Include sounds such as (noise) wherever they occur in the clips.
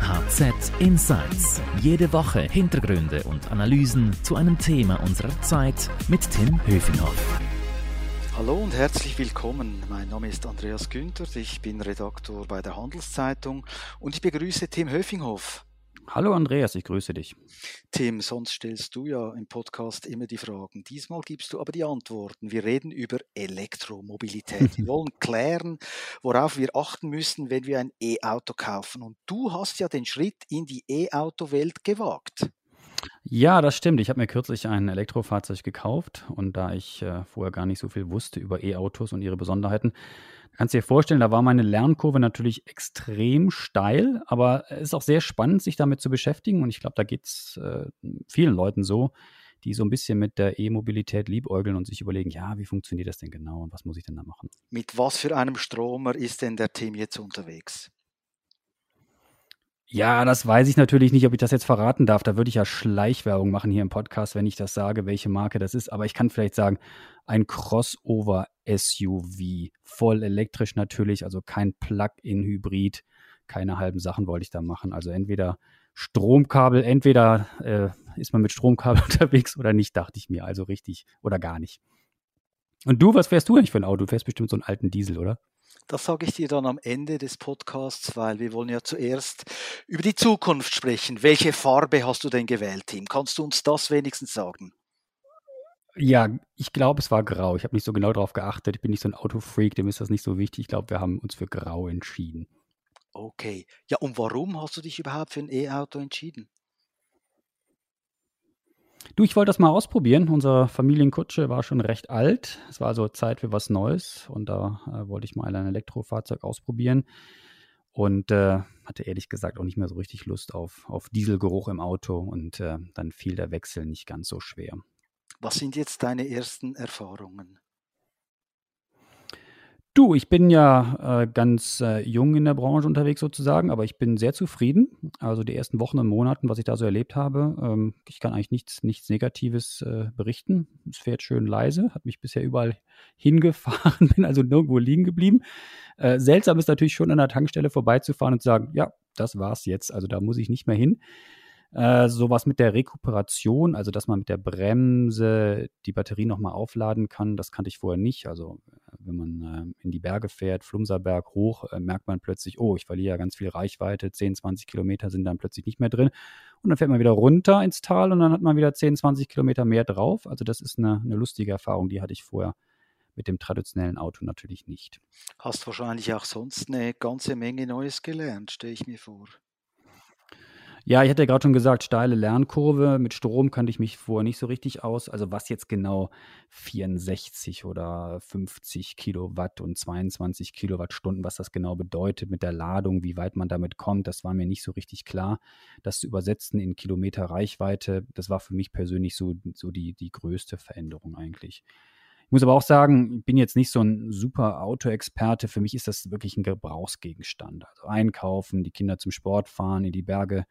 HZ Insights. Jede Woche Hintergründe und Analysen zu einem Thema unserer Zeit mit Tim Höfinghoff. Hallo und herzlich willkommen. Mein Name ist Andreas Günther, ich bin Redaktor bei der Handelszeitung und ich begrüße Tim Höfinghoff. Hallo Andreas, ich grüße dich. Tim, sonst stellst du ja im Podcast immer die Fragen. Diesmal gibst du aber die Antworten. Wir reden über Elektromobilität. Wir (laughs) wollen klären, worauf wir achten müssen, wenn wir ein E-Auto kaufen. Und du hast ja den Schritt in die E-Auto-Welt gewagt. Ja, das stimmt. Ich habe mir kürzlich ein Elektrofahrzeug gekauft und da ich äh, vorher gar nicht so viel wusste über E-Autos und ihre Besonderheiten, kannst du dir vorstellen, da war meine Lernkurve natürlich extrem steil, aber es ist auch sehr spannend, sich damit zu beschäftigen und ich glaube, da geht es äh, vielen Leuten so, die so ein bisschen mit der E-Mobilität liebäugeln und sich überlegen, ja, wie funktioniert das denn genau und was muss ich denn da machen? Mit was für einem Stromer ist denn der Team jetzt unterwegs? Ja, das weiß ich natürlich nicht, ob ich das jetzt verraten darf. Da würde ich ja Schleichwerbung machen hier im Podcast, wenn ich das sage, welche Marke das ist. Aber ich kann vielleicht sagen, ein Crossover-SUV. Voll elektrisch natürlich, also kein Plug-in-Hybrid. Keine halben Sachen wollte ich da machen. Also entweder Stromkabel, entweder äh, ist man mit Stromkabel (laughs) unterwegs oder nicht, dachte ich mir. Also richtig oder gar nicht. Und du, was fährst du eigentlich für ein Auto? Du fährst bestimmt so einen alten Diesel, oder? Das sage ich dir dann am Ende des Podcasts, weil wir wollen ja zuerst über die Zukunft sprechen. Welche Farbe hast du denn gewählt, Tim? Kannst du uns das wenigstens sagen? Ja, ich glaube, es war grau. Ich habe nicht so genau darauf geachtet. Ich bin nicht so ein Autofreak, dem ist das nicht so wichtig. Ich glaube, wir haben uns für grau entschieden. Okay. Ja, und warum hast du dich überhaupt für ein E-Auto entschieden? Du, ich wollte das mal ausprobieren. Unsere Familienkutsche war schon recht alt. Es war also Zeit für was Neues und da äh, wollte ich mal ein Elektrofahrzeug ausprobieren und äh, hatte ehrlich gesagt auch nicht mehr so richtig Lust auf, auf Dieselgeruch im Auto und äh, dann fiel der Wechsel nicht ganz so schwer. Was sind jetzt deine ersten Erfahrungen? Du, ich bin ja äh, ganz äh, jung in der Branche unterwegs sozusagen, aber ich bin sehr zufrieden. Also die ersten Wochen und Monaten, was ich da so erlebt habe, ähm, ich kann eigentlich nichts, nichts Negatives äh, berichten. Es fährt schön leise, hat mich bisher überall (laughs) hingefahren, bin also nirgendwo liegen geblieben. Äh, seltsam ist natürlich schon an der Tankstelle vorbeizufahren und zu sagen, ja, das war's jetzt. Also da muss ich nicht mehr hin. Äh, sowas mit der Rekuperation, also dass man mit der Bremse die Batterie nochmal aufladen kann, das kannte ich vorher nicht. Also äh, wenn man äh, in die Berge fährt, Flumserberg hoch, äh, merkt man plötzlich, oh, ich verliere ja ganz viel Reichweite, 10, 20 Kilometer sind dann plötzlich nicht mehr drin. Und dann fährt man wieder runter ins Tal und dann hat man wieder 10, 20 Kilometer mehr drauf. Also das ist eine, eine lustige Erfahrung, die hatte ich vorher mit dem traditionellen Auto natürlich nicht. Hast wahrscheinlich auch sonst eine ganze Menge Neues gelernt, stelle ich mir vor. Ja, ich hatte ja gerade schon gesagt, steile Lernkurve. Mit Strom kannte ich mich vorher nicht so richtig aus. Also was jetzt genau 64 oder 50 Kilowatt und 22 Kilowattstunden, was das genau bedeutet mit der Ladung, wie weit man damit kommt, das war mir nicht so richtig klar. Das zu übersetzen in Kilometer Reichweite, das war für mich persönlich so, so die, die größte Veränderung eigentlich. Ich muss aber auch sagen, ich bin jetzt nicht so ein super Autoexperte. Für mich ist das wirklich ein Gebrauchsgegenstand. Also einkaufen, die Kinder zum Sport fahren, in die Berge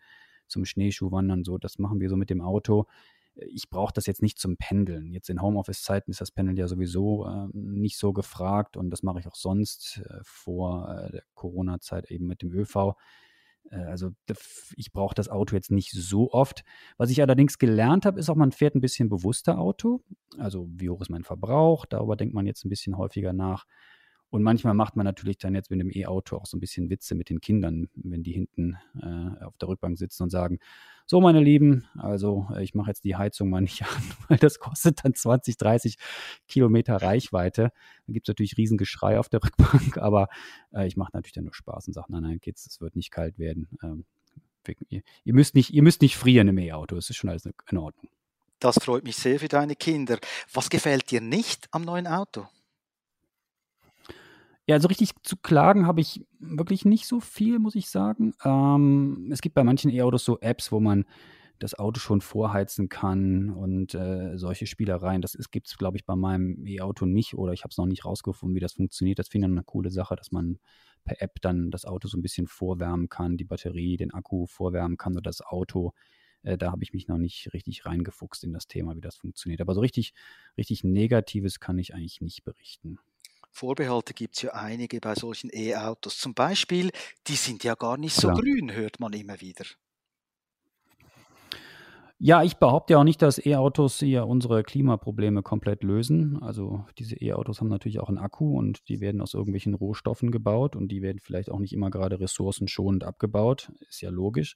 zum Schneeschuhwandern, so, das machen wir so mit dem Auto. Ich brauche das jetzt nicht zum Pendeln. Jetzt in Homeoffice-Zeiten ist das Pendeln ja sowieso äh, nicht so gefragt und das mache ich auch sonst äh, vor äh, der Corona-Zeit eben mit dem ÖV. Äh, also ich brauche das Auto jetzt nicht so oft. Was ich allerdings gelernt habe, ist auch, man fährt ein bisschen bewusster Auto. Also wie hoch ist mein Verbrauch? Darüber denkt man jetzt ein bisschen häufiger nach. Und manchmal macht man natürlich dann jetzt mit dem E-Auto auch so ein bisschen Witze mit den Kindern, wenn die hinten äh, auf der Rückbank sitzen und sagen, so meine Lieben, also äh, ich mache jetzt die Heizung mal nicht (laughs) an, weil das kostet dann 20, 30 Kilometer Reichweite. Da gibt es natürlich Riesengeschrei auf der (laughs) Rückbank, aber äh, ich mache natürlich dann nur Spaß und sage, nein, nein, geht's, es wird nicht kalt werden. Ähm, ihr, ihr, müsst nicht, ihr müsst nicht frieren im E-Auto, es ist schon alles in Ordnung. Das freut mich sehr für deine Kinder. Was gefällt dir nicht am neuen Auto? Ja, so richtig zu klagen habe ich wirklich nicht so viel, muss ich sagen. Ähm, es gibt bei manchen E-Autos so Apps, wo man das Auto schon vorheizen kann und äh, solche Spielereien. Das gibt es, glaube ich, bei meinem E-Auto nicht oder ich habe es noch nicht rausgefunden, wie das funktioniert. Das finde ich eine coole Sache, dass man per App dann das Auto so ein bisschen vorwärmen kann, die Batterie, den Akku vorwärmen kann oder das Auto. Äh, da habe ich mich noch nicht richtig reingefuchst in das Thema, wie das funktioniert. Aber so richtig, richtig Negatives kann ich eigentlich nicht berichten. Vorbehalte gibt es ja einige bei solchen E-Autos. Zum Beispiel, die sind ja gar nicht so Klar. grün, hört man immer wieder. Ja, ich behaupte ja auch nicht, dass E-Autos hier unsere Klimaprobleme komplett lösen. Also diese E-Autos haben natürlich auch einen Akku und die werden aus irgendwelchen Rohstoffen gebaut und die werden vielleicht auch nicht immer gerade ressourcenschonend abgebaut. Ist ja logisch.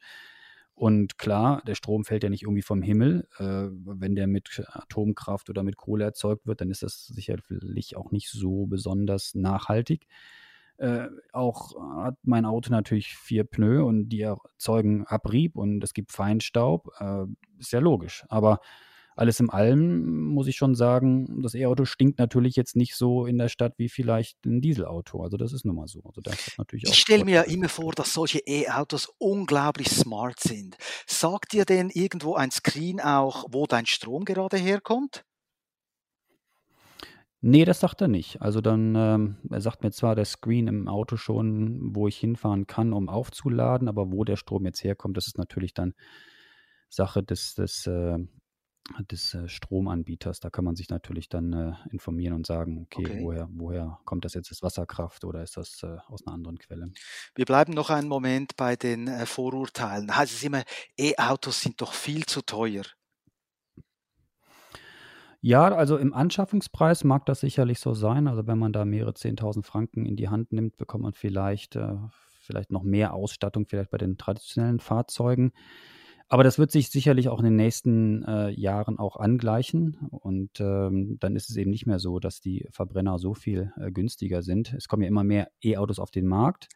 Und klar, der Strom fällt ja nicht irgendwie vom Himmel. Äh, wenn der mit Atomkraft oder mit Kohle erzeugt wird, dann ist das sicherlich auch nicht so besonders nachhaltig. Äh, auch hat mein Auto natürlich vier Pneu und die erzeugen Abrieb und es gibt Feinstaub. Äh, ist ja logisch. Aber alles in allem muss ich schon sagen, das E-Auto stinkt natürlich jetzt nicht so in der Stadt wie vielleicht ein Dieselauto. Also das ist nun mal so. Also das hat natürlich Ich stelle mir ja immer vor, dass solche E-Autos unglaublich smart sind. Sagt dir denn irgendwo ein Screen auch, wo dein Strom gerade herkommt? Nee, das sagt er nicht. Also dann, ähm, er sagt mir zwar der Screen im Auto schon, wo ich hinfahren kann, um aufzuladen, aber wo der Strom jetzt herkommt, das ist natürlich dann Sache des, des, äh, des äh, Stromanbieters. Da kann man sich natürlich dann äh, informieren und sagen, okay, Okay. woher, woher kommt das jetzt? Ist Wasserkraft oder ist das äh, aus einer anderen Quelle? Wir bleiben noch einen Moment bei den äh, Vorurteilen. Da heißt es immer, E-Autos sind doch viel zu teuer. Ja, also im Anschaffungspreis mag das sicherlich so sein. Also wenn man da mehrere 10.000 Franken in die Hand nimmt, bekommt man vielleicht, äh, vielleicht noch mehr Ausstattung, vielleicht bei den traditionellen Fahrzeugen. Aber das wird sich sicherlich auch in den nächsten äh, Jahren auch angleichen. Und ähm, dann ist es eben nicht mehr so, dass die Verbrenner so viel äh, günstiger sind. Es kommen ja immer mehr E-Autos auf den Markt.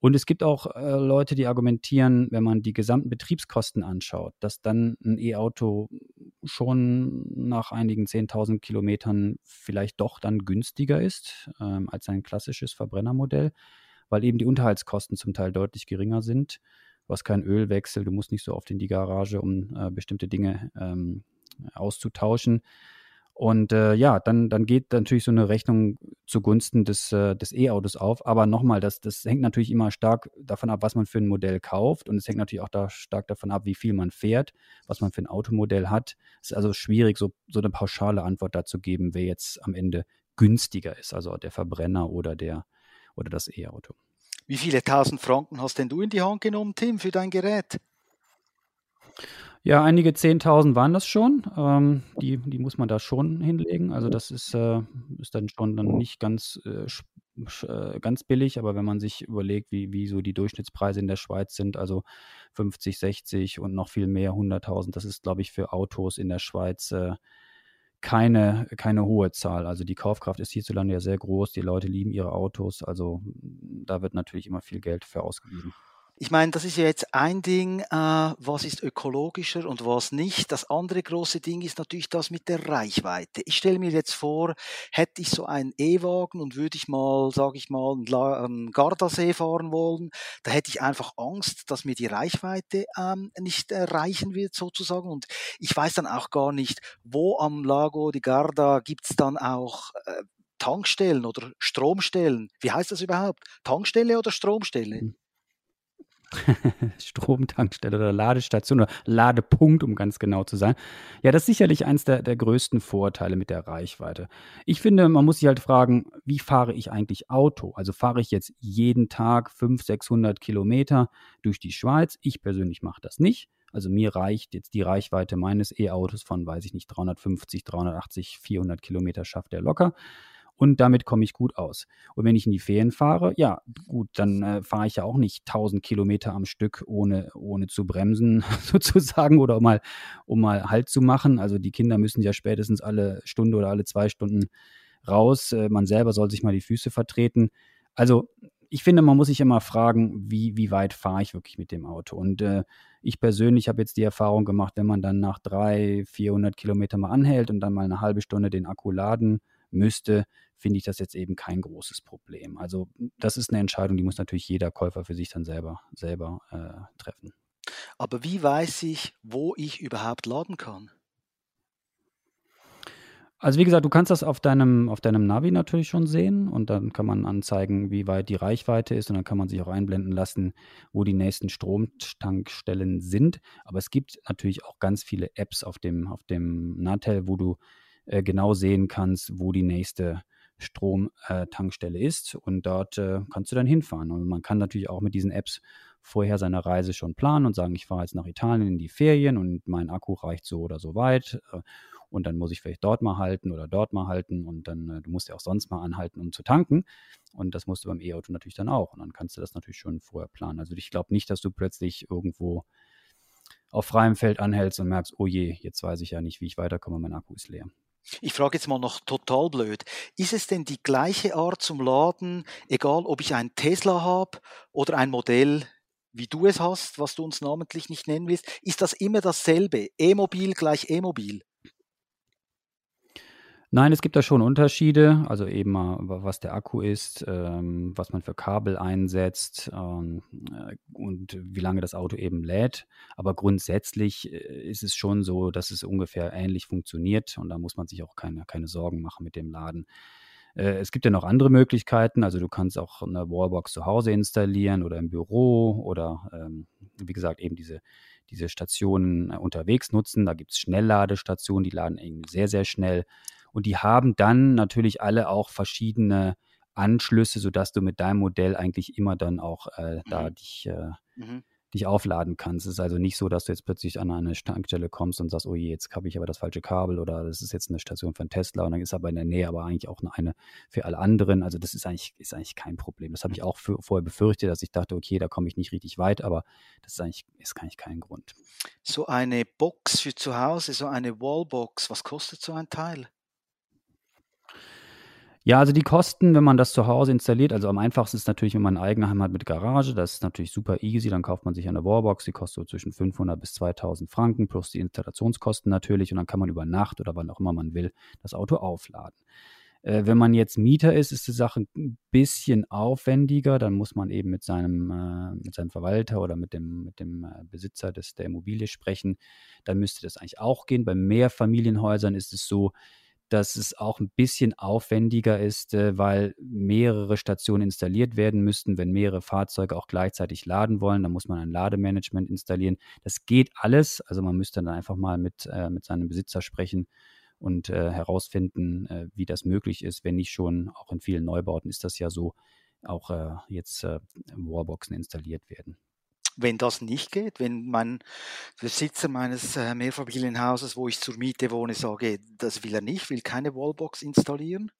Und es gibt auch äh, Leute, die argumentieren, wenn man die gesamten Betriebskosten anschaut, dass dann ein E-Auto schon nach einigen 10.000 Kilometern vielleicht doch dann günstiger ist ähm, als ein klassisches Verbrennermodell, weil eben die Unterhaltskosten zum Teil deutlich geringer sind. Du hast keinen Ölwechsel, du musst nicht so oft in die Garage, um äh, bestimmte Dinge ähm, auszutauschen. Und äh, ja, dann, dann geht natürlich so eine Rechnung zugunsten des, äh, des E-Autos auf. Aber nochmal, das, das hängt natürlich immer stark davon ab, was man für ein Modell kauft. Und es hängt natürlich auch da stark davon ab, wie viel man fährt, was man für ein Automodell hat. Es ist also schwierig, so, so eine pauschale Antwort dazu geben, wer jetzt am Ende günstiger ist, also der Verbrenner oder, der, oder das E-Auto. Wie viele tausend Franken hast denn du in die Hand genommen, Tim, für dein Gerät? Ja, einige 10.000 waren das schon. Ähm, die, die muss man da schon hinlegen. Also das ist, äh, ist dann schon dann nicht ganz, äh, äh, ganz billig, aber wenn man sich überlegt, wie, wie so die Durchschnittspreise in der Schweiz sind, also 50, 60 und noch viel mehr, 100.000, das ist, glaube ich, für Autos in der Schweiz äh, keine, keine hohe Zahl. Also die Kaufkraft ist hierzulande ja sehr groß. Die Leute lieben ihre Autos. Also da wird natürlich immer viel Geld für ausgegeben. Ich meine, das ist ja jetzt ein Ding, äh, was ist ökologischer und was nicht. Das andere große Ding ist natürlich das mit der Reichweite. Ich stelle mir jetzt vor, hätte ich so einen E-Wagen und würde ich mal, sage ich mal, einen Gardasee fahren wollen, da hätte ich einfach Angst, dass mir die Reichweite ähm, nicht äh, reichen wird sozusagen. Und ich weiß dann auch gar nicht, wo am Lago di Garda gibt's dann auch äh, Tankstellen oder Stromstellen. Wie heißt das überhaupt? Tankstelle oder Stromstelle? (laughs) Stromtankstelle oder Ladestation oder Ladepunkt, um ganz genau zu sein. Ja, das ist sicherlich eins der, der größten Vorteile mit der Reichweite. Ich finde, man muss sich halt fragen, wie fahre ich eigentlich Auto? Also fahre ich jetzt jeden Tag 500, 600 Kilometer durch die Schweiz? Ich persönlich mache das nicht. Also mir reicht jetzt die Reichweite meines E-Autos von, weiß ich nicht, 350, 380, 400 Kilometer schafft er locker und damit komme ich gut aus. Und wenn ich in die Ferien fahre, ja, gut, dann äh, fahre ich ja auch nicht 1000 Kilometer am Stück, ohne, ohne zu bremsen, (laughs) sozusagen, oder um mal, um mal Halt zu machen. Also die Kinder müssen ja spätestens alle Stunde oder alle zwei Stunden raus. Äh, man selber soll sich mal die Füße vertreten. Also ich finde, man muss sich immer fragen, wie, wie weit fahre ich wirklich mit dem Auto. Und äh, ich persönlich habe jetzt die Erfahrung gemacht, wenn man dann nach 300, 400 Kilometern mal anhält und dann mal eine halbe Stunde den Akku laden müsste, finde ich das jetzt eben kein großes Problem. Also das ist eine Entscheidung, die muss natürlich jeder Käufer für sich dann selber, selber äh, treffen. Aber wie weiß ich, wo ich überhaupt laden kann? Also wie gesagt, du kannst das auf deinem, auf deinem Navi natürlich schon sehen und dann kann man anzeigen, wie weit die Reichweite ist und dann kann man sich auch einblenden lassen, wo die nächsten Stromtankstellen sind. Aber es gibt natürlich auch ganz viele Apps auf dem, auf dem Natel, wo du äh, genau sehen kannst, wo die nächste Stromtankstelle äh, ist und dort äh, kannst du dann hinfahren. Und man kann natürlich auch mit diesen Apps vorher seine Reise schon planen und sagen, ich fahre jetzt nach Italien in die Ferien und mein Akku reicht so oder so weit. Äh, und dann muss ich vielleicht dort mal halten oder dort mal halten und dann, äh, du musst ja auch sonst mal anhalten, um zu tanken. Und das musst du beim E-Auto natürlich dann auch. Und dann kannst du das natürlich schon vorher planen. Also ich glaube nicht, dass du plötzlich irgendwo auf freiem Feld anhältst und merkst, oh je, jetzt weiß ich ja nicht, wie ich weiterkomme, mein Akku ist leer. Ich frage jetzt mal noch total blöd. Ist es denn die gleiche Art zum Laden, egal ob ich einen Tesla habe oder ein Modell, wie du es hast, was du uns namentlich nicht nennen willst? Ist das immer dasselbe? E-Mobil gleich E-Mobil? Nein, es gibt da schon Unterschiede, also eben mal, was der Akku ist, ähm, was man für Kabel einsetzt ähm, äh, und wie lange das Auto eben lädt. Aber grundsätzlich äh, ist es schon so, dass es ungefähr ähnlich funktioniert und da muss man sich auch keine, keine Sorgen machen mit dem Laden. Äh, es gibt ja noch andere Möglichkeiten, also du kannst auch eine Wallbox zu Hause installieren oder im Büro oder ähm, wie gesagt eben diese diese Stationen äh, unterwegs nutzen. Da gibt es Schnellladestationen, die laden irgendwie sehr, sehr schnell. Und die haben dann natürlich alle auch verschiedene Anschlüsse, sodass du mit deinem Modell eigentlich immer dann auch äh, da mhm. dich, äh, mhm. dich aufladen kannst. Es ist also nicht so, dass du jetzt plötzlich an eine Tankstelle kommst und sagst, oh je, jetzt habe ich aber das falsche Kabel oder das ist jetzt eine Station von Tesla und dann ist aber in der Nähe aber eigentlich auch eine für alle anderen. Also das ist eigentlich, ist eigentlich kein Problem. Das habe ich auch für, vorher befürchtet, dass ich dachte, okay, da komme ich nicht richtig weit, aber das ist eigentlich, ist eigentlich kein Grund. So eine Box für zu Hause, so eine Wallbox, was kostet so ein Teil? Ja, also die Kosten, wenn man das zu Hause installiert, also am einfachsten ist natürlich, wenn man ein Eigenheim hat mit Garage, das ist natürlich super easy, dann kauft man sich eine Wallbox, die kostet so zwischen 500 bis 2000 Franken plus die Installationskosten natürlich und dann kann man über Nacht oder wann auch immer man will das Auto aufladen. Äh, wenn man jetzt Mieter ist, ist die Sache ein bisschen aufwendiger, dann muss man eben mit seinem, äh, mit seinem Verwalter oder mit dem, mit dem äh, Besitzer des, der Immobilie sprechen, dann müsste das eigentlich auch gehen. Bei Mehrfamilienhäusern ist es so, dass es auch ein bisschen aufwendiger ist, äh, weil mehrere Stationen installiert werden müssten, wenn mehrere Fahrzeuge auch gleichzeitig laden wollen. Dann muss man ein Lademanagement installieren. Das geht alles. Also man müsste dann einfach mal mit, äh, mit seinem Besitzer sprechen und äh, herausfinden, äh, wie das möglich ist. Wenn nicht schon, auch in vielen Neubauten ist das ja so, auch jetzt Warboxen installiert werden wenn das nicht geht, wenn mein Besitzer meines äh, Mehrfamilienhauses, wo ich zur Miete wohne, sage, das will er nicht, will keine Wallbox installieren?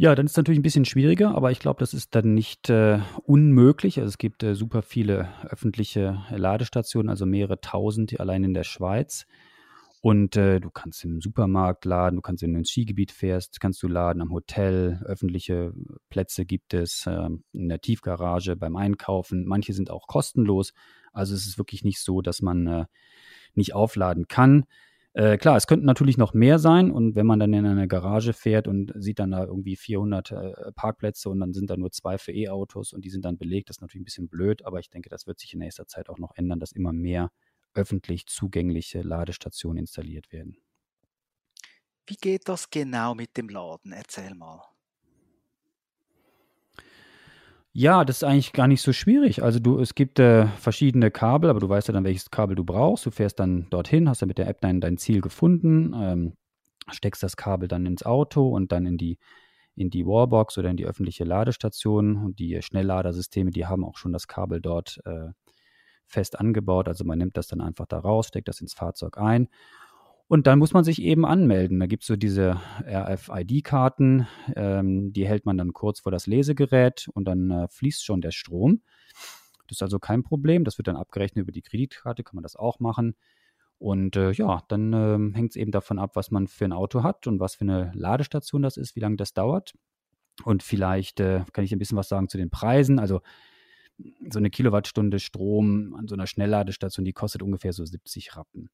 Ja, dann ist es natürlich ein bisschen schwieriger, aber ich glaube, das ist dann nicht äh, unmöglich. Also es gibt äh, super viele öffentliche Ladestationen, also mehrere tausend allein in der Schweiz. Und äh, du kannst im Supermarkt laden, du kannst, wenn du ins Skigebiet fährst, kannst du laden am Hotel, öffentliche Plätze gibt es, äh, in der Tiefgarage, beim Einkaufen. Manche sind auch kostenlos. Also es ist wirklich nicht so, dass man äh, nicht aufladen kann. Äh, klar, es könnten natürlich noch mehr sein und wenn man dann in eine Garage fährt und sieht dann da irgendwie 400 äh, Parkplätze und dann sind da nur zwei für E-Autos und die sind dann belegt, das ist natürlich ein bisschen blöd, aber ich denke, das wird sich in nächster Zeit auch noch ändern, dass immer mehr öffentlich zugängliche Ladestationen installiert werden. Wie geht das genau mit dem Laden? Erzähl mal. Ja, das ist eigentlich gar nicht so schwierig. Also du, es gibt äh, verschiedene Kabel, aber du weißt ja dann, welches Kabel du brauchst. Du fährst dann dorthin, hast ja mit der App dein, dein Ziel gefunden, ähm, steckst das Kabel dann ins Auto und dann in die, in die Wallbox oder in die öffentliche Ladestation. Und die Schnellladersysteme, die haben auch schon das Kabel dort äh, fest angebaut. Also man nimmt das dann einfach da raus, steckt das ins Fahrzeug ein. Und dann muss man sich eben anmelden. Da gibt es so diese RFID-Karten, ähm, die hält man dann kurz vor das Lesegerät und dann äh, fließt schon der Strom. Das ist also kein Problem. Das wird dann abgerechnet über die Kreditkarte, kann man das auch machen. Und äh, ja, dann äh, hängt es eben davon ab, was man für ein Auto hat und was für eine Ladestation das ist, wie lange das dauert. Und vielleicht äh, kann ich ein bisschen was sagen zu den Preisen. Also so eine Kilowattstunde Strom an so einer Schnellladestation, die kostet ungefähr so 70 Rappen.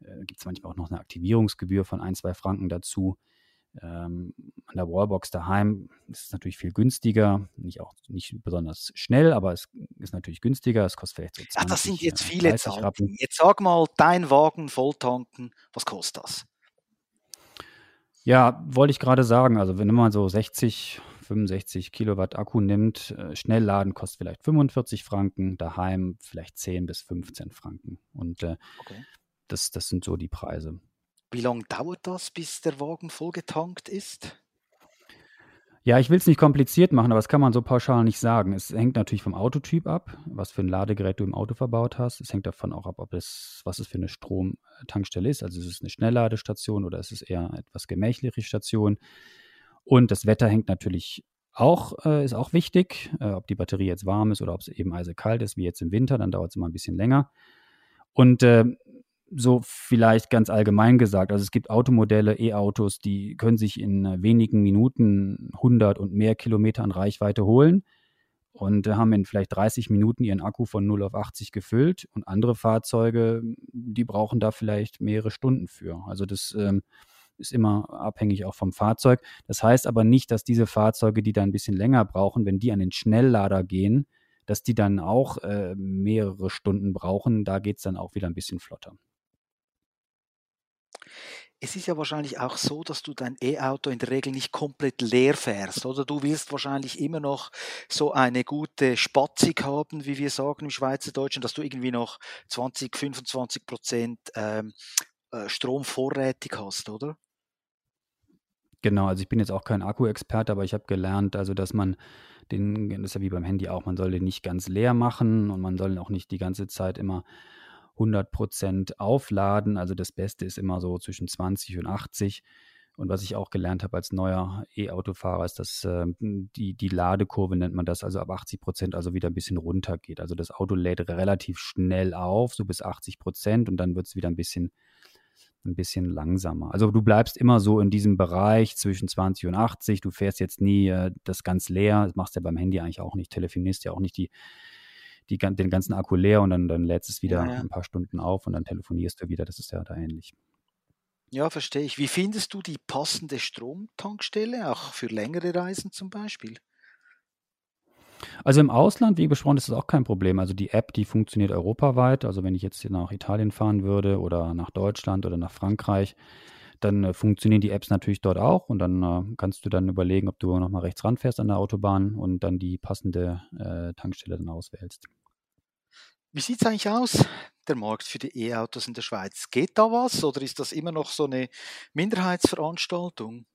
Äh, Gibt es manchmal auch noch eine Aktivierungsgebühr von ein, zwei Franken dazu. Ähm, an der Wallbox daheim ist es natürlich viel günstiger, nicht auch nicht besonders schnell, aber es ist natürlich günstiger. Es kostet vielleicht so 20, Ach, das sind jetzt viele Zahlen. Jetzt sag mal, dein Wagen volltanken, was kostet das? Ja, wollte ich gerade sagen. Also wenn man so 60, 65 Kilowatt Akku nimmt, äh, Schnellladen kostet vielleicht 45 Franken, daheim vielleicht 10 bis 15 Franken. Und äh, okay. das, das sind so die Preise. Wie lange dauert das, bis der Wagen vollgetankt ist? Ja, ich will es nicht kompliziert machen, aber das kann man so pauschal nicht sagen. Es hängt natürlich vom Autotyp ab, was für ein Ladegerät du im Auto verbaut hast. Es hängt davon auch ab, ob es, was es für eine Stromtankstelle ist. Also ist es eine Schnellladestation oder ist es eher etwas gemächliche Station. Und das Wetter hängt natürlich auch, äh, ist auch wichtig, äh, ob die Batterie jetzt warm ist oder ob es eben eisekalt ist, wie jetzt im Winter, dann dauert es immer ein bisschen länger. Und äh, so vielleicht ganz allgemein gesagt, also es gibt Automodelle, E-Autos, die können sich in äh, wenigen Minuten 100 und mehr Kilometer an Reichweite holen und haben in vielleicht 30 Minuten ihren Akku von 0 auf 80 gefüllt und andere Fahrzeuge, die brauchen da vielleicht mehrere Stunden für. Also das ähm, ist immer abhängig auch vom Fahrzeug. Das heißt aber nicht, dass diese Fahrzeuge, die da ein bisschen länger brauchen, wenn die an den Schnelllader gehen, dass die dann auch äh, mehrere Stunden brauchen. Da geht es dann auch wieder ein bisschen flotter. Es ist ja wahrscheinlich auch so, dass du dein E-Auto in der Regel nicht komplett leer fährst, oder? Du willst wahrscheinlich immer noch so eine gute Spatzig haben, wie wir sagen im Schweizerdeutschen, dass du irgendwie noch 20, 25 Prozent ähm, äh, Strom vorrätig hast, oder? Genau, also ich bin jetzt auch kein Akku-Experte, aber ich habe gelernt, also dass man den, das ist ja wie beim Handy auch, man soll den nicht ganz leer machen und man soll auch nicht die ganze Zeit immer 100% aufladen. Also das Beste ist immer so zwischen 20 und 80. Und was ich auch gelernt habe als neuer E-Autofahrer, ist, dass äh, die, die Ladekurve nennt man das, also ab 80 Prozent also wieder ein bisschen runter geht. Also das Auto lädt relativ schnell auf, so bis 80 Prozent und dann wird es wieder ein bisschen, ein bisschen langsamer. Also du bleibst immer so in diesem Bereich zwischen 20 und 80. Du fährst jetzt nie äh, das ganz leer. Das machst du ja beim Handy eigentlich auch nicht, telefonierst ja auch nicht die die, den ganzen Akku leer und dann, dann lädst es wieder ja, ja. ein paar Stunden auf und dann telefonierst du wieder. Das ist ja da ähnlich. Ja, verstehe ich. Wie findest du die passende Stromtankstelle, auch für längere Reisen zum Beispiel? Also im Ausland, wie besprochen, ist das auch kein Problem. Also die App, die funktioniert europaweit. Also wenn ich jetzt nach Italien fahren würde oder nach Deutschland oder nach Frankreich, dann äh, funktionieren die Apps natürlich dort auch und dann äh, kannst du dann überlegen, ob du nochmal rechts ranfährst an der Autobahn und dann die passende äh, Tankstelle dann auswählst. Wie sieht es eigentlich aus, der Markt für die E-Autos in der Schweiz? Geht da was oder ist das immer noch so eine Minderheitsveranstaltung?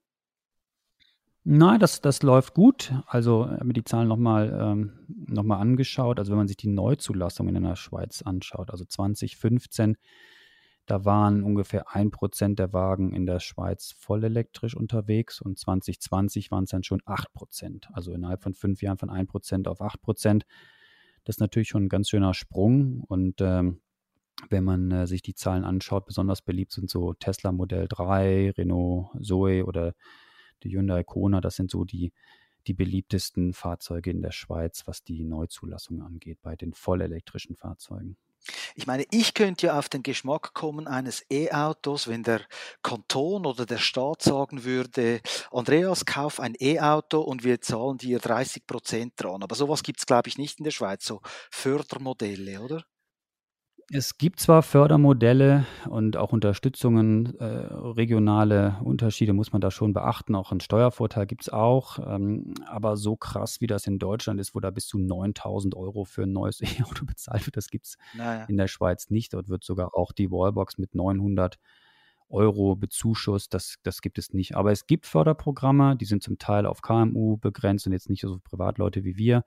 Nein, das, das läuft gut. Also habe mir die Zahlen nochmal ähm, noch angeschaut. Also wenn man sich die Neuzulassung in der Schweiz anschaut, also 2015 da waren ungefähr ein Prozent der Wagen in der Schweiz voll elektrisch unterwegs und 2020 waren es dann schon acht Prozent. Also innerhalb von fünf Jahren von ein Prozent auf acht Prozent. Das ist natürlich schon ein ganz schöner Sprung. Und ähm, wenn man äh, sich die Zahlen anschaut, besonders beliebt sind so Tesla Modell 3, Renault Zoe oder die Hyundai Kona. Das sind so die, die beliebtesten Fahrzeuge in der Schweiz, was die Neuzulassung angeht, bei den vollelektrischen Fahrzeugen. Ich meine, ich könnte ja auf den Geschmack kommen eines E-Autos, wenn der Kanton oder der Staat sagen würde, Andreas, kauf ein E-Auto und wir zahlen dir 30 Prozent dran. Aber sowas gibt es, glaube ich, nicht in der Schweiz, so Fördermodelle, oder? Es gibt zwar Fördermodelle und auch Unterstützungen, äh, regionale Unterschiede muss man da schon beachten. Auch einen Steuervorteil gibt es auch. Ähm, aber so krass, wie das in Deutschland ist, wo da bis zu 9000 Euro für ein neues (laughs) E-Auto bezahlt wird, das gibt es naja. in der Schweiz nicht. Dort wird sogar auch die Wallbox mit 900 Euro bezuschusst. Das, das gibt es nicht. Aber es gibt Förderprogramme, die sind zum Teil auf KMU begrenzt und jetzt nicht so Privatleute wie wir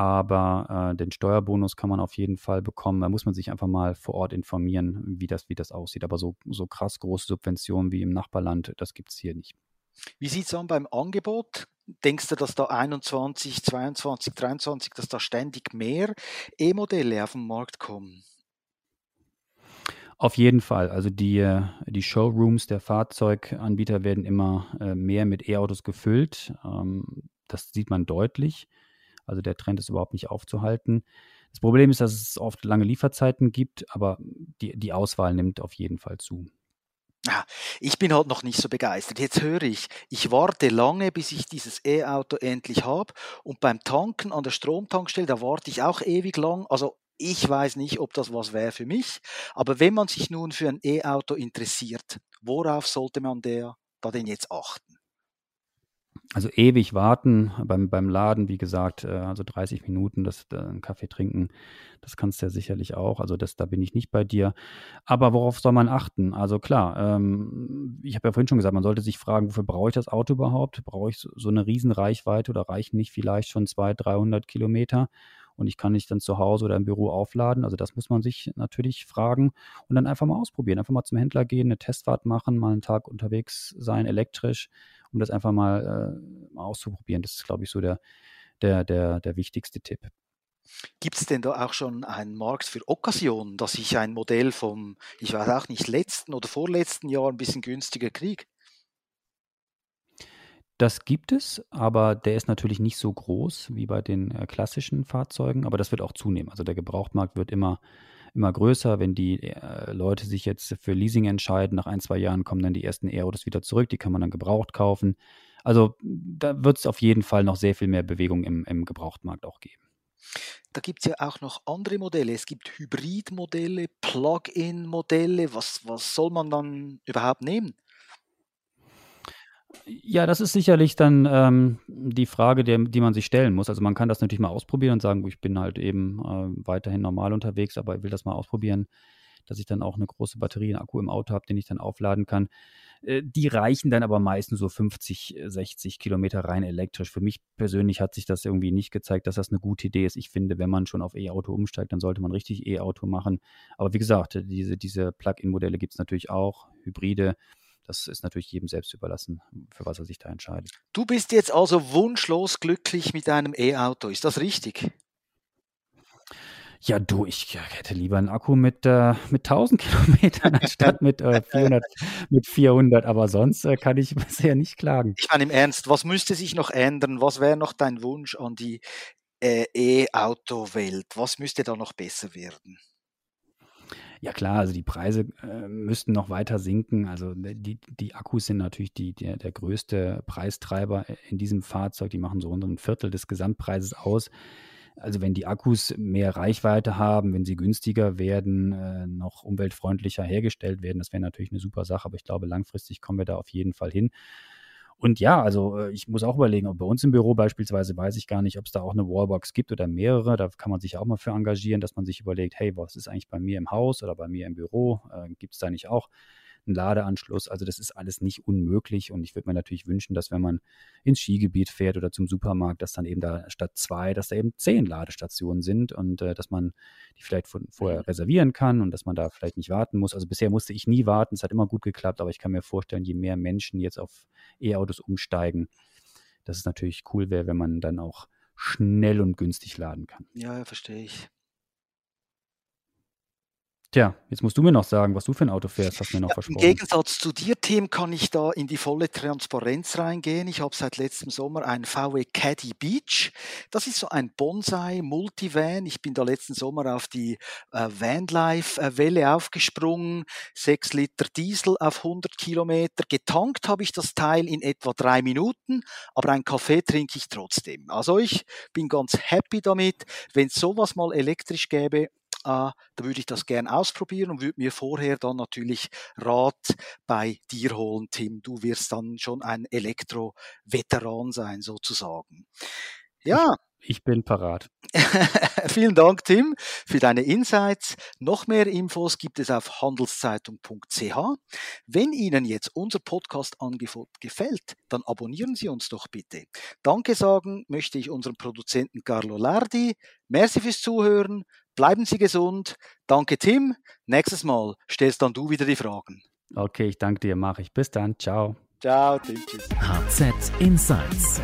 aber äh, den Steuerbonus kann man auf jeden Fall bekommen. Da muss man sich einfach mal vor Ort informieren, wie das, wie das aussieht. Aber so, so krass große Subventionen wie im Nachbarland, das gibt es hier nicht. Wie sieht es an beim Angebot? Denkst du, dass da 21, 22, 23, dass da ständig mehr E-Modelle auf den Markt kommen? Auf jeden Fall. Also die, äh, die Showrooms der Fahrzeuganbieter werden immer äh, mehr mit E-Autos gefüllt. Ähm, das sieht man deutlich. Also der Trend ist überhaupt nicht aufzuhalten. Das Problem ist, dass es oft lange Lieferzeiten gibt, aber die, die Auswahl nimmt auf jeden Fall zu. Ah, ich bin halt noch nicht so begeistert. Jetzt höre ich, ich warte lange, bis ich dieses E-Auto endlich habe. Und beim Tanken an der Stromtankstelle, da warte ich auch ewig lang. Also ich weiß nicht, ob das was wäre für mich. Aber wenn man sich nun für ein E-Auto interessiert, worauf sollte man der, da denn jetzt achten? Also ewig warten beim, beim Laden, wie gesagt, äh, also 30 Minuten, das, äh, einen Kaffee trinken, das kannst du ja sicherlich auch. Also das, da bin ich nicht bei dir. Aber worauf soll man achten? Also klar, ähm, ich habe ja vorhin schon gesagt, man sollte sich fragen, wofür brauche ich das Auto überhaupt? Brauche ich so, eine Riesenreichweite oder reichen nicht vielleicht schon 200, 300 Kilometer? und ich kann nicht dann zu Hause oder im Büro aufladen. Also das muss man sich natürlich fragen und dann einfach mal ausprobieren. Einfach mal zum Händler gehen, eine Testfahrt machen, mal einen Tag unterwegs sein, elektrisch um das einfach mal, äh, mal auszuprobieren. Das ist, glaube ich, so der, der, der, der wichtigste Tipp. Gibt es denn da auch schon einen Markt für Okkasionen, dass ich ein Modell vom, ich weiß auch nicht, letzten oder vorletzten Jahr ein bisschen günstiger kriege? Das gibt es, aber der ist natürlich nicht so groß wie bei den äh, klassischen Fahrzeugen, aber das wird auch zunehmen. Also der Gebrauchtmarkt wird immer immer größer. Wenn die äh, Leute sich jetzt für Leasing entscheiden, nach ein, zwei Jahren kommen dann die ersten E-Autos wieder zurück, die kann man dann gebraucht kaufen. Also da wird es auf jeden Fall noch sehr viel mehr Bewegung im, im Gebrauchtmarkt auch geben. Da gibt es ja auch noch andere Modelle. Es gibt Hybridmodelle, Plug-in-Modelle. Was, was soll man dann überhaupt nehmen? Ja, das ist sicherlich dann ähm, die Frage, der, die man sich stellen muss. Also man kann das natürlich mal ausprobieren und sagen, ich bin halt eben äh, weiterhin normal unterwegs, aber ich will das mal ausprobieren, dass ich dann auch eine große Batterie, einen Akku im Auto habe, den ich dann aufladen kann. Äh, die reichen dann aber meistens so 50, 60 Kilometer rein elektrisch. Für mich persönlich hat sich das irgendwie nicht gezeigt, dass das eine gute Idee ist. Ich finde, wenn man schon auf E-Auto umsteigt, dann sollte man richtig E-Auto machen. Aber wie gesagt, diese, diese Plug-in-Modelle gibt es natürlich auch, Hybride das ist natürlich jedem selbst überlassen, für was er sich da entscheidet. Du bist jetzt also wunschlos glücklich mit deinem E-Auto, ist das richtig? Ja, du, ich hätte lieber einen Akku mit, äh, mit 1000 (laughs) Kilometern anstatt mit, äh, 400, mit 400, aber sonst äh, kann ich (laughs) bisher nicht klagen. Ich meine im Ernst, was müsste sich noch ändern? Was wäre noch dein Wunsch an die äh, E-Auto-Welt? Was müsste da noch besser werden? Ja klar, also die Preise äh, müssten noch weiter sinken. Also äh, die, die Akkus sind natürlich die, der, der größte Preistreiber in diesem Fahrzeug. Die machen so rund ein Viertel des Gesamtpreises aus. Also wenn die Akkus mehr Reichweite haben, wenn sie günstiger werden, äh, noch umweltfreundlicher hergestellt werden, das wäre natürlich eine super Sache. Aber ich glaube, langfristig kommen wir da auf jeden Fall hin. Und ja, also äh, ich muss auch überlegen, ob bei uns im Büro beispielsweise weiß ich gar nicht, ob es da auch eine Wallbox gibt oder mehrere. Da kann man sich auch mal für engagieren, dass man sich überlegt, hey, was ist eigentlich bei mir im Haus oder bei mir im Büro? Äh, gibt es da nicht auch einen Ladeanschluss. Also das ist alles nicht unmöglich und ich würde mir natürlich wünschen, dass wenn man ins Skigebiet fährt oder zum Supermarkt, dass dann eben da statt zwei, dass da eben zehn Ladestationen sind und äh, dass man die vielleicht von, vorher mhm. reservieren kann und dass man da vielleicht nicht warten muss. Also bisher musste ich nie warten, es hat immer gut geklappt, aber ich kann mir vorstellen, je mehr Menschen jetzt auf E-Autos umsteigen, dass es natürlich cool wäre, wenn man dann auch schnell und günstig laden kann. Ja, verstehe ich. Tja, jetzt musst du mir noch sagen, was du für ein Auto fährst, hast du mir noch ja, versprochen. Im Gegensatz zu dir, Tim, kann ich da in die volle Transparenz reingehen. Ich habe seit letztem Sommer ein VW Caddy Beach. Das ist so ein Bonsai Multivan. Ich bin da letzten Sommer auf die äh, Vanlife-Welle aufgesprungen. 6 Liter Diesel auf 100 Kilometer. Getankt habe ich das Teil in etwa drei Minuten, aber einen Kaffee trinke ich trotzdem. Also ich bin ganz happy damit. Wenn es sowas mal elektrisch gäbe, äh, da würde ich das gern ausprobieren und würde mir vorher dann natürlich Rat bei dir holen, Tim. Du wirst dann schon ein Elektro-Veteran sein, sozusagen. Ja. Ich bin parat. (laughs) Vielen Dank, Tim, für deine Insights. Noch mehr Infos gibt es auf handelszeitung.ch. Wenn Ihnen jetzt unser Podcast-Angebot gefällt, dann abonnieren Sie uns doch bitte. Danke sagen möchte ich unserem Produzenten Carlo Lardi. Merci fürs Zuhören. Bleiben Sie gesund. Danke, Tim. Nächstes Mal stellst dann du wieder die Fragen. Okay, ich danke dir, mache ich. Bis dann. Ciao. Ciao, Tim. Tschüss. HZ Insights